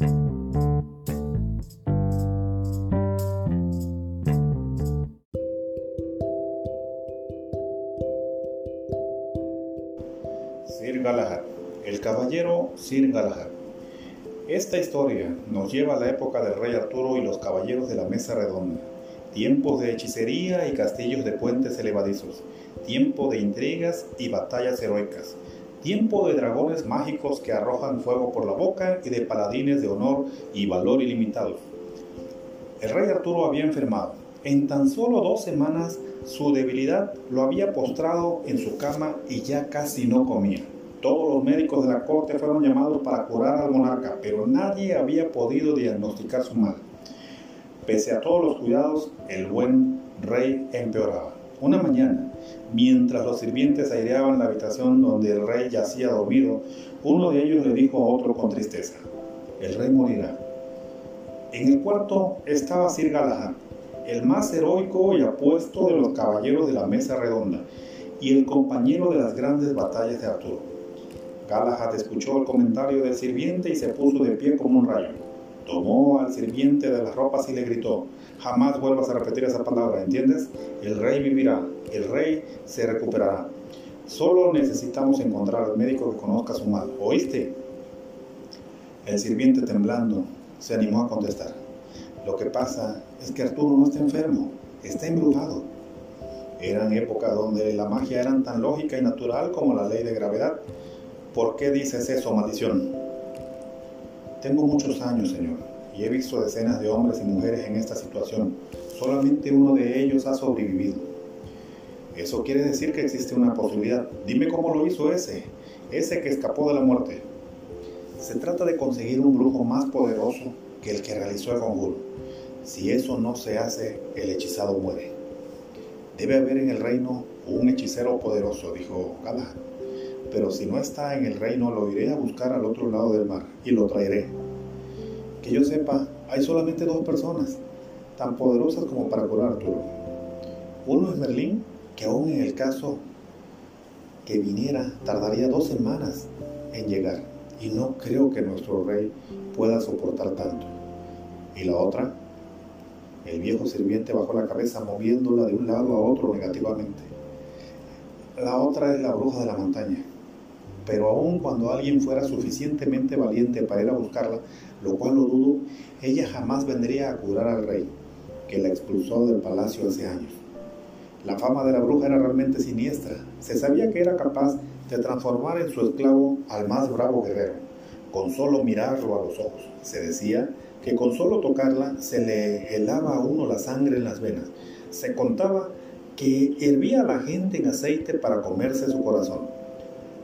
Sir Galahad, el caballero Sir Galahad. Esta historia nos lleva a la época del rey Arturo y los caballeros de la mesa redonda, tiempos de hechicería y castillos de puentes elevadizos, tiempo de intrigas y batallas heroicas, tiempo de dragones mágicos que arrojan fuego por la boca y de paladines de honor y valor ilimitados. El rey Arturo había enfermado. En tan solo dos semanas su debilidad lo había postrado en su cama y ya casi no comía. Todos los médicos de la corte fueron llamados para curar al monarca, pero nadie había podido diagnosticar su mal. Pese a todos los cuidados, el buen rey empeoraba. Una mañana, mientras los sirvientes aireaban la habitación donde el rey yacía dormido, uno de ellos le dijo a otro con tristeza, el rey morirá. En el cuarto estaba Sir Galahad, el más heroico y apuesto de los caballeros de la mesa redonda y el compañero de las grandes batallas de Arturo. Galahad escuchó el comentario del sirviente y se puso de pie como un rayo. Tomó al sirviente de las ropas y le gritó, jamás vuelvas a repetir esa palabra, ¿entiendes? El rey vivirá, el rey se recuperará. Solo necesitamos encontrar al médico que conozca su mal, ¿oíste? El sirviente temblando se animó a contestar. Lo que pasa es que Arturo no está enfermo, está embrujado. Eran épocas donde la magia era tan lógica y natural como la ley de gravedad. ¿Por qué dices eso, maldición? Tengo muchos años, Señor, y he visto decenas de hombres y mujeres en esta situación. Solamente uno de ellos ha sobrevivido. Eso quiere decir que existe una posibilidad. Dime cómo lo hizo ese, ese que escapó de la muerte. Se trata de conseguir un brujo más poderoso que el que realizó el conjuro. Si eso no se hace, el hechizado muere. Debe haber en el reino un hechicero poderoso, dijo Galahad. Pero si no está en el reino, lo iré a buscar al otro lado del mar y lo traeré. Que yo sepa, hay solamente dos personas, tan poderosas como para curar a Arturo. Uno es Merlín, que aún en el caso que viniera, tardaría dos semanas en llegar. Y no creo que nuestro rey pueda soportar tanto. Y la otra, el viejo sirviente bajó la cabeza moviéndola de un lado a otro negativamente. La otra es la bruja de la montaña. Pero aun cuando alguien fuera suficientemente valiente para ir a buscarla, lo cual lo dudo, ella jamás vendría a curar al rey, que la expulsó del palacio hace años. La fama de la bruja era realmente siniestra. Se sabía que era capaz de transformar en su esclavo al más bravo guerrero, con solo mirarlo a los ojos. Se decía que con solo tocarla se le helaba a uno la sangre en las venas. Se contaba que hervía a la gente en aceite para comerse su corazón.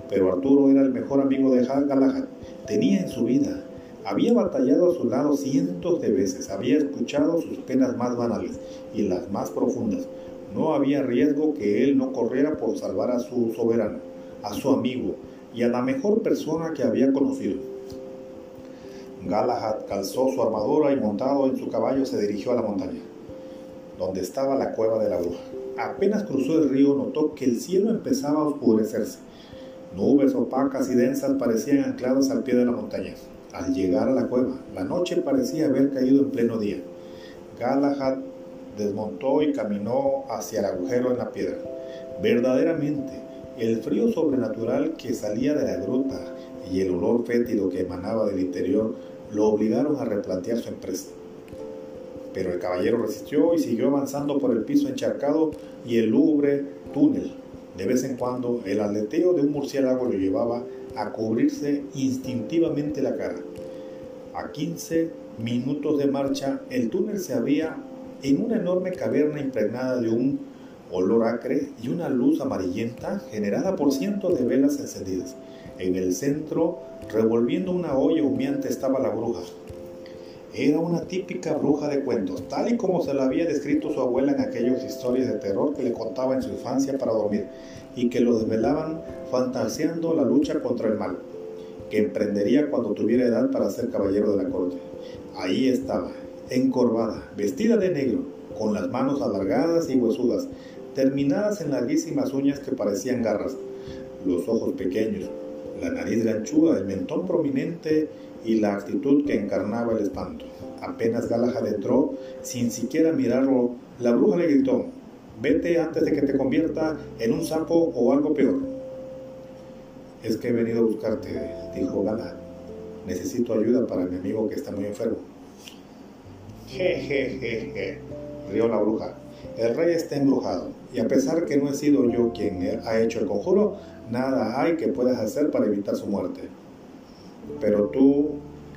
Pero Arturo era el mejor amigo de Galahad. Tenía en su vida, había batallado a su lado cientos de veces, había escuchado sus penas más banales y las más profundas. No había riesgo que él no corriera por salvar a su soberano, a su amigo y a la mejor persona que había conocido. Galahad calzó su armadura y montado en su caballo se dirigió a la montaña, donde estaba la cueva de la bruja. Apenas cruzó el río notó que el cielo empezaba a oscurecerse. Nubes opacas y densas parecían ancladas al pie de la montaña. Al llegar a la cueva, la noche parecía haber caído en pleno día. Galahad desmontó y caminó hacia el agujero en la piedra. Verdaderamente, el frío sobrenatural que salía de la gruta y el olor fétido que emanaba del interior lo obligaron a replantear su empresa. Pero el caballero resistió y siguió avanzando por el piso encharcado y el lúgubre túnel. De vez en cuando, el aleteo de un murciélago lo llevaba a cubrirse instintivamente la cara. A 15 minutos de marcha, el túnel se había en una enorme caverna impregnada de un olor acre y una luz amarillenta generada por cientos de velas encendidas. En el centro, revolviendo una olla humeante, estaba la bruja. Era una típica bruja de cuentos, tal y como se la había descrito su abuela en aquellas historias de terror que le contaba en su infancia para dormir y que lo desvelaban fantaseando la lucha contra el mal, que emprendería cuando tuviera edad para ser caballero de la corte. Ahí estaba, encorvada, vestida de negro, con las manos alargadas y huesudas, terminadas en larguísimas uñas que parecían garras, los ojos pequeños, la nariz ganchuda, el mentón prominente y la actitud que encarnaba el espanto. Apenas Galahad entró, sin siquiera mirarlo, la bruja le gritó, vete antes de que te convierta en un sapo o algo peor. Es que he venido a buscarte, dijo Galahad. Necesito ayuda para mi amigo que está muy enfermo. Jejejeje, rió la bruja. El rey está embrujado, y a pesar que no he sido yo quien ha hecho el conjuro, nada hay que puedas hacer para evitar su muerte. Pero tú,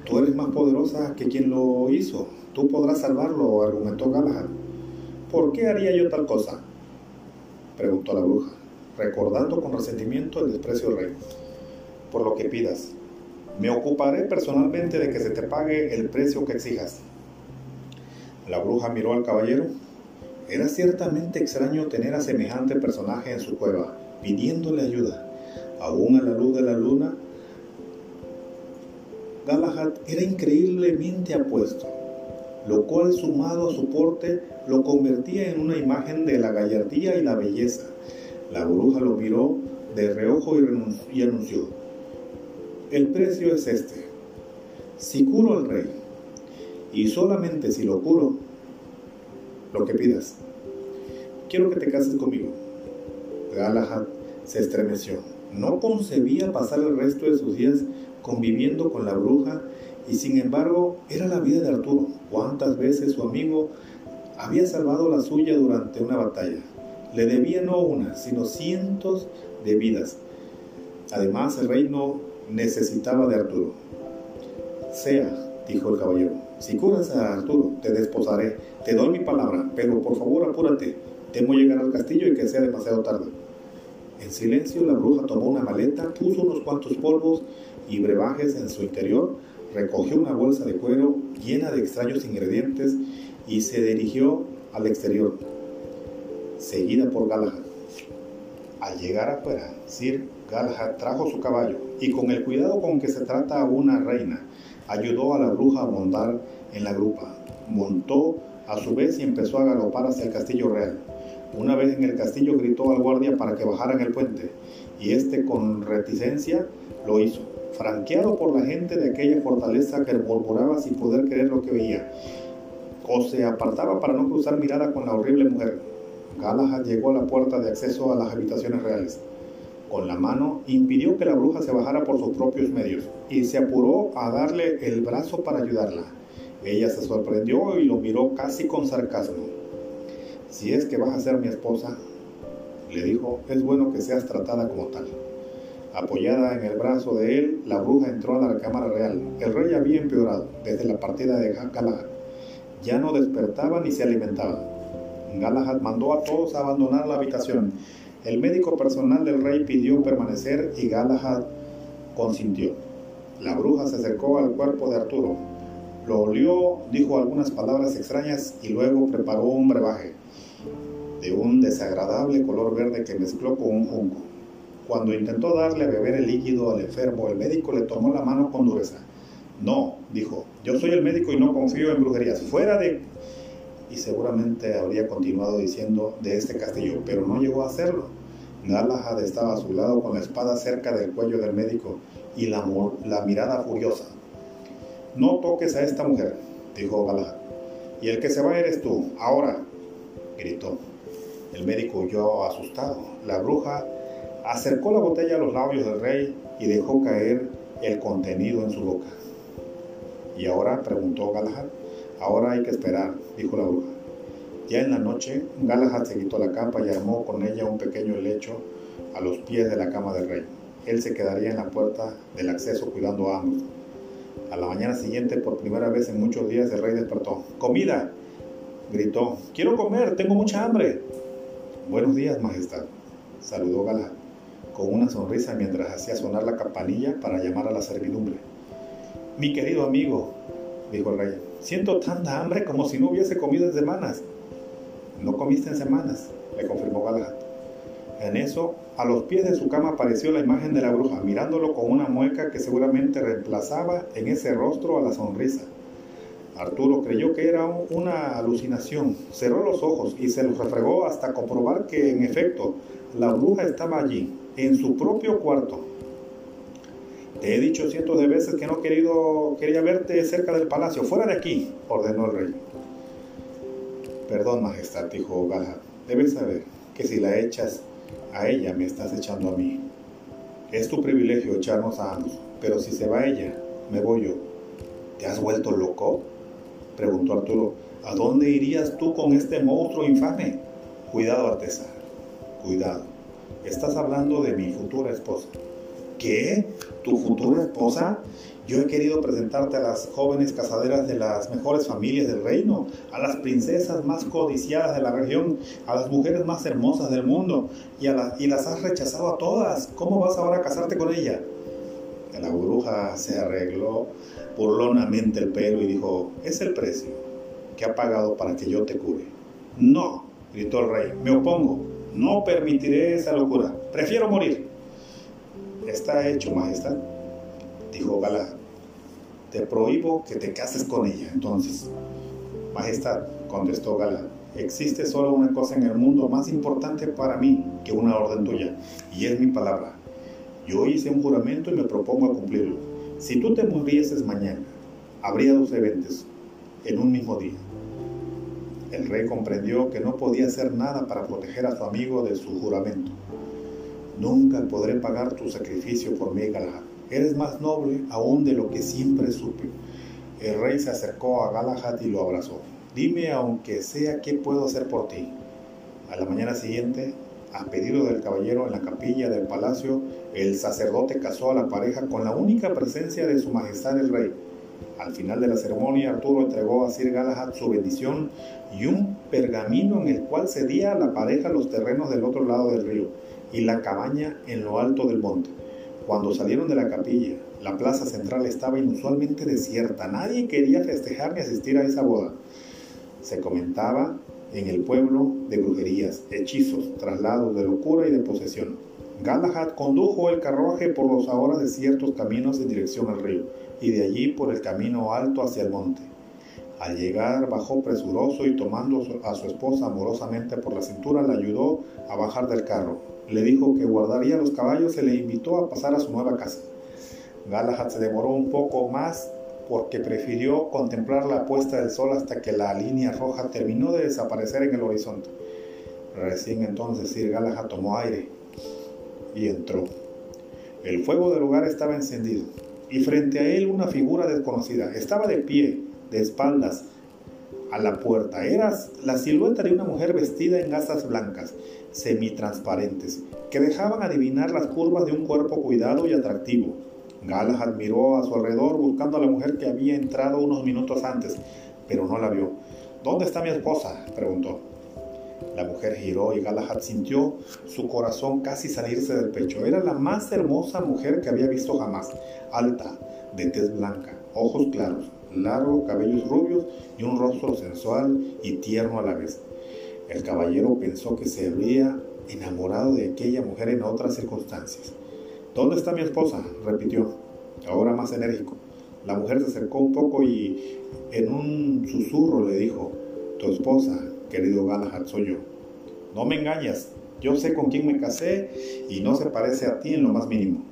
tú eres más poderosa que quien lo hizo. Tú podrás salvarlo, argumentó Galahad. ¿Por qué haría yo tal cosa? preguntó la bruja, recordando con resentimiento el desprecio del rey. Por lo que pidas. Me ocuparé personalmente de que se te pague el precio que exijas. La bruja miró al caballero. Era ciertamente extraño tener a semejante personaje en su cueva, pidiéndole ayuda. Aún a la luz de la luna, Galahad era increíblemente apuesto, lo cual sumado a su porte lo convertía en una imagen de la gallardía y la belleza. La bruja lo miró de reojo y, anunció, el precio es este. Si curo al rey, y solamente si lo curo, lo que pidas, quiero que te cases conmigo. Galahad se estremeció. No concebía pasar el resto de sus días conviviendo con la bruja y sin embargo era la vida de Arturo. ¿Cuántas veces su amigo había salvado la suya durante una batalla? Le debía no una, sino cientos de vidas. Además, el reino necesitaba de Arturo. Sea, dijo el caballero, si curas a Arturo, te desposaré, te doy mi palabra, pero por favor apúrate, temo llegar al castillo y que sea demasiado tarde. En silencio, la bruja tomó una maleta, puso unos cuantos polvos y brebajes en su interior, recogió una bolsa de cuero llena de extraños ingredientes y se dirigió al exterior, seguida por Galahad. Al llegar afuera, Sir Galahad trajo su caballo y con el cuidado con que se trata a una reina, ayudó a la bruja a montar en la grupa. Montó a su vez y empezó a galopar hacia el castillo real. Una vez en el castillo gritó al guardia para que bajaran el puente, y este con reticencia lo hizo franqueado por la gente de aquella fortaleza que murmuraba sin poder creer lo que veía, o se apartaba para no cruzar mirada con la horrible mujer. Galahad llegó a la puerta de acceso a las habitaciones reales. Con la mano impidió que la bruja se bajara por sus propios medios y se apuró a darle el brazo para ayudarla. Ella se sorprendió y lo miró casi con sarcasmo. Si es que vas a ser mi esposa, le dijo, es bueno que seas tratada como tal. Apoyada en el brazo de él, la bruja entró a la cámara real. El rey había empeorado desde la partida de Galahad. Ya no despertaba ni se alimentaba. Galahad mandó a todos a abandonar la habitación. El médico personal del rey pidió permanecer y Galahad consintió. La bruja se acercó al cuerpo de Arturo. Lo olió, dijo algunas palabras extrañas y luego preparó un brebaje de un desagradable color verde que mezcló con un junco. Cuando intentó darle a beber el líquido al enfermo, el médico le tomó la mano con dureza. No, dijo, yo soy el médico y no confío en brujerías. Fuera de... Y seguramente habría continuado diciendo de este castillo, pero no llegó a hacerlo. Galahad estaba a su lado con la espada cerca del cuello del médico y la, mirada furiosa. No toques a esta mujer, dijo Galahad. Y el que se va eres tú, ahora, gritó. El médico huyó asustado. La bruja acercó la botella a los labios del rey y dejó caer el contenido en su boca. ¿Y ahora? preguntó Galahad. Ahora hay que esperar, dijo la bruja. Ya en la noche, Galahad se quitó la capa y armó con ella un pequeño lecho a los pies de la cama del rey. Él se quedaría en la puerta del acceso cuidando a ambos. A la mañana siguiente, por primera vez en muchos días, el rey despertó. ¡Comida! gritó. Quiero comer, tengo mucha hambre. Buenos días, Majestad, saludó Galahad con una sonrisa mientras hacía sonar la campanilla para llamar a la servidumbre. Mi querido amigo, dijo el rey, siento tanta hambre como si no hubiese comido en semanas. No comiste en semanas, le confirmó Galahad. En eso, a los pies de su cama apareció la imagen de la bruja, mirándolo con una mueca que seguramente reemplazaba en ese rostro a la sonrisa. Arturo creyó que era una alucinación, cerró los ojos y se los refregó hasta comprobar que en efecto la bruja estaba allí, en su propio cuarto. Te he dicho cientos de veces que no querido, quería verte cerca del palacio. Fuera de aquí, ordenó el rey. Perdón, Majestad, dijo Galahad. Debes saber que si la echas a ella, me estás echando a mí. Es tu privilegio echarnos a ambos, pero si se va ella, me voy yo. ¿Te has vuelto loco? preguntó Arturo. ¿A dónde irías tú con este monstruo infame? Cuidado, Artesa, cuidado. Estás hablando de mi futura esposa. ¿Qué? ¿Tu futura esposa? Yo he querido presentarte a las jóvenes casaderas de las mejores familias del reino, a las princesas más codiciadas de la región, a las mujeres más hermosas del mundo, y, a y las has rechazado a todas. ¿Cómo vas ahora a casarte con ella? La bruja se arregló burlonamente el pelo y dijo, es el precio que ha pagado para que yo te cure. No, gritó el rey, me opongo, no permitiré esa locura, prefiero morir. Está hecho, majestad, dijo Gala. Te prohíbo que te cases con ella. Entonces, majestad, contestó Gala, existe solo una cosa en el mundo más importante para mí que una orden tuya, y es mi palabra. Yo hice un juramento y me propongo a cumplirlo. Si tú te murieses mañana, habría dos eventos en un mismo día. El rey comprendió que no podía hacer nada para proteger a su amigo de su juramento. Nunca podré pagar tu sacrificio por mí, Galahad. Eres más noble aún de lo que siempre supe. El rey se acercó a Galahad y lo abrazó. Dime, aunque sea, qué puedo hacer por ti. A la mañana siguiente, a pedido del caballero en la capilla del palacio, el sacerdote casó a la pareja con la única presencia de su majestad el rey. Al final de la ceremonia, Arturo entregó a Sir Galahad su bendición y un pergamino en el cual cedía a la pareja los terrenos del otro lado del río y la cabaña en lo alto del monte. Cuando salieron de la capilla, la plaza central estaba inusualmente desierta. Nadie quería festejar ni asistir a esa boda. Se comentaba en el pueblo de brujerías, hechizos, traslados de locura y de posesión. Galahad condujo el carruaje por los ahora desiertos caminos en dirección al río y de allí por el camino alto hacia el monte. Al llegar bajó presuroso y tomando a su esposa amorosamente por la cintura la ayudó a bajar del carro le dijo que guardaría los caballos y le invitó a pasar a su nueva casa. Galahad se demoró un poco más porque prefirió contemplar la puesta del sol hasta que la línea roja terminó de desaparecer en el horizonte. Recién entonces Sir Galahad tomó aire y entró. El fuego del lugar estaba encendido y frente a él una figura desconocida. Estaba de pie, de espaldas, a la puerta. Era la silueta de una mujer vestida en gasas blancas semitransparentes, que dejaban adivinar las curvas de un cuerpo cuidado y atractivo. Galahad miró a su alrededor buscando a la mujer que había entrado unos minutos antes, pero no la vio. ¿Dónde está mi esposa? preguntó. La mujer giró y Galahad sintió su corazón casi salirse del pecho. Era la más hermosa mujer que había visto jamás, alta, de tez blanca, ojos claros, largos cabellos rubios y un rostro sensual y tierno a la vez. El caballero pensó que se habría enamorado de aquella mujer en otras circunstancias. ¿Dónde está mi esposa? repitió, ahora más enérgico. La mujer se acercó un poco y en un susurro le dijo, tu esposa, querido Galahad, soy yo. No me engañas, yo sé con quién me casé y no se parece a ti en lo más mínimo.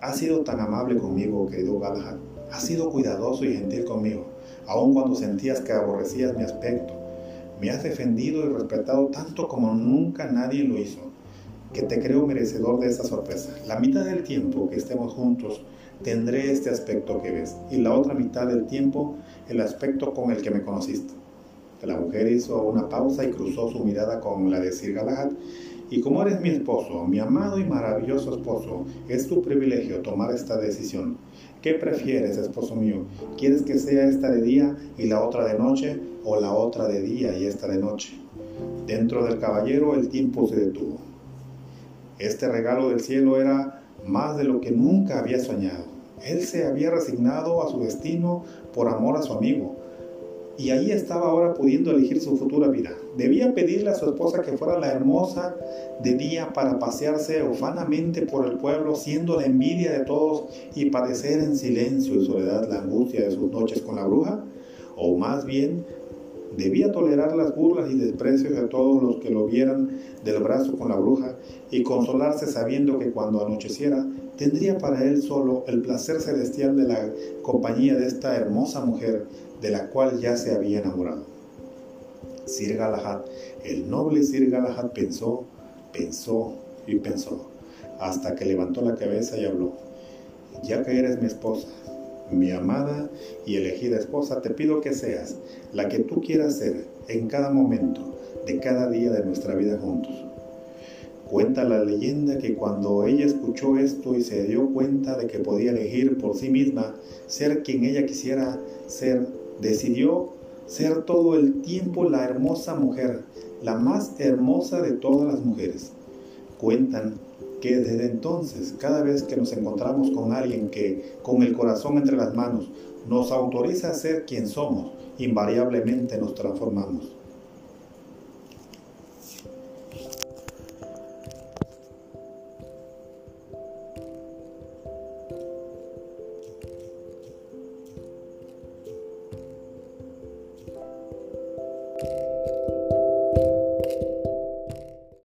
Has sido tan amable conmigo, querido Galahad. Has sido cuidadoso y gentil conmigo, aun cuando sentías que aborrecías mi aspecto me has defendido y respetado tanto como nunca nadie lo hizo, que te creo merecedor de esta sorpresa. La mitad del tiempo que estemos juntos tendré este aspecto que ves, y la otra mitad del tiempo el aspecto con el que me conociste. La mujer hizo una pausa y cruzó su mirada con la de Sir Galahad, y como eres mi esposo, mi amado y maravilloso esposo, es tu privilegio tomar esta decisión. ¿Qué prefieres, esposo mío? ¿Quieres que sea esta de día y la otra de noche o la otra de día y esta de noche? Dentro del caballero el tiempo se detuvo. Este regalo del cielo era más de lo que nunca había soñado. Él se había resignado a su destino por amor a su amigo, y ahí estaba ahora pudiendo elegir su futura vida. Debía pedirle a su esposa que fuera la hermosa de día para pasearse ufanamente por el pueblo, siendo la envidia de todos y padecer en silencio y soledad la angustia de sus noches con la bruja, o más bien debía tolerar las burlas y desprecios de todos los que lo vieran del brazo con la bruja y consolarse sabiendo que cuando anocheciera tendría para él solo el placer celestial de la compañía de esta hermosa mujer de la cual ya se había enamorado. Sir Galahad, el noble Sir Galahad pensó, pensó y pensó, hasta que levantó la cabeza y habló. Ya que eres mi esposa, mi amada y elegida esposa, te pido que seas la que tú quieras ser en cada momento de cada día de nuestra vida juntos. Cuenta la leyenda que cuando ella escuchó esto y se dio cuenta de que podía elegir por sí misma ser quien ella quisiera ser, decidió ser todo el tiempo la hermosa mujer, la más hermosa de todas las mujeres. Cuentan que desde entonces, cada vez que nos encontramos con alguien que, con el corazón entre las manos, nos autoriza a ser quien somos, invariablemente nos transformamos.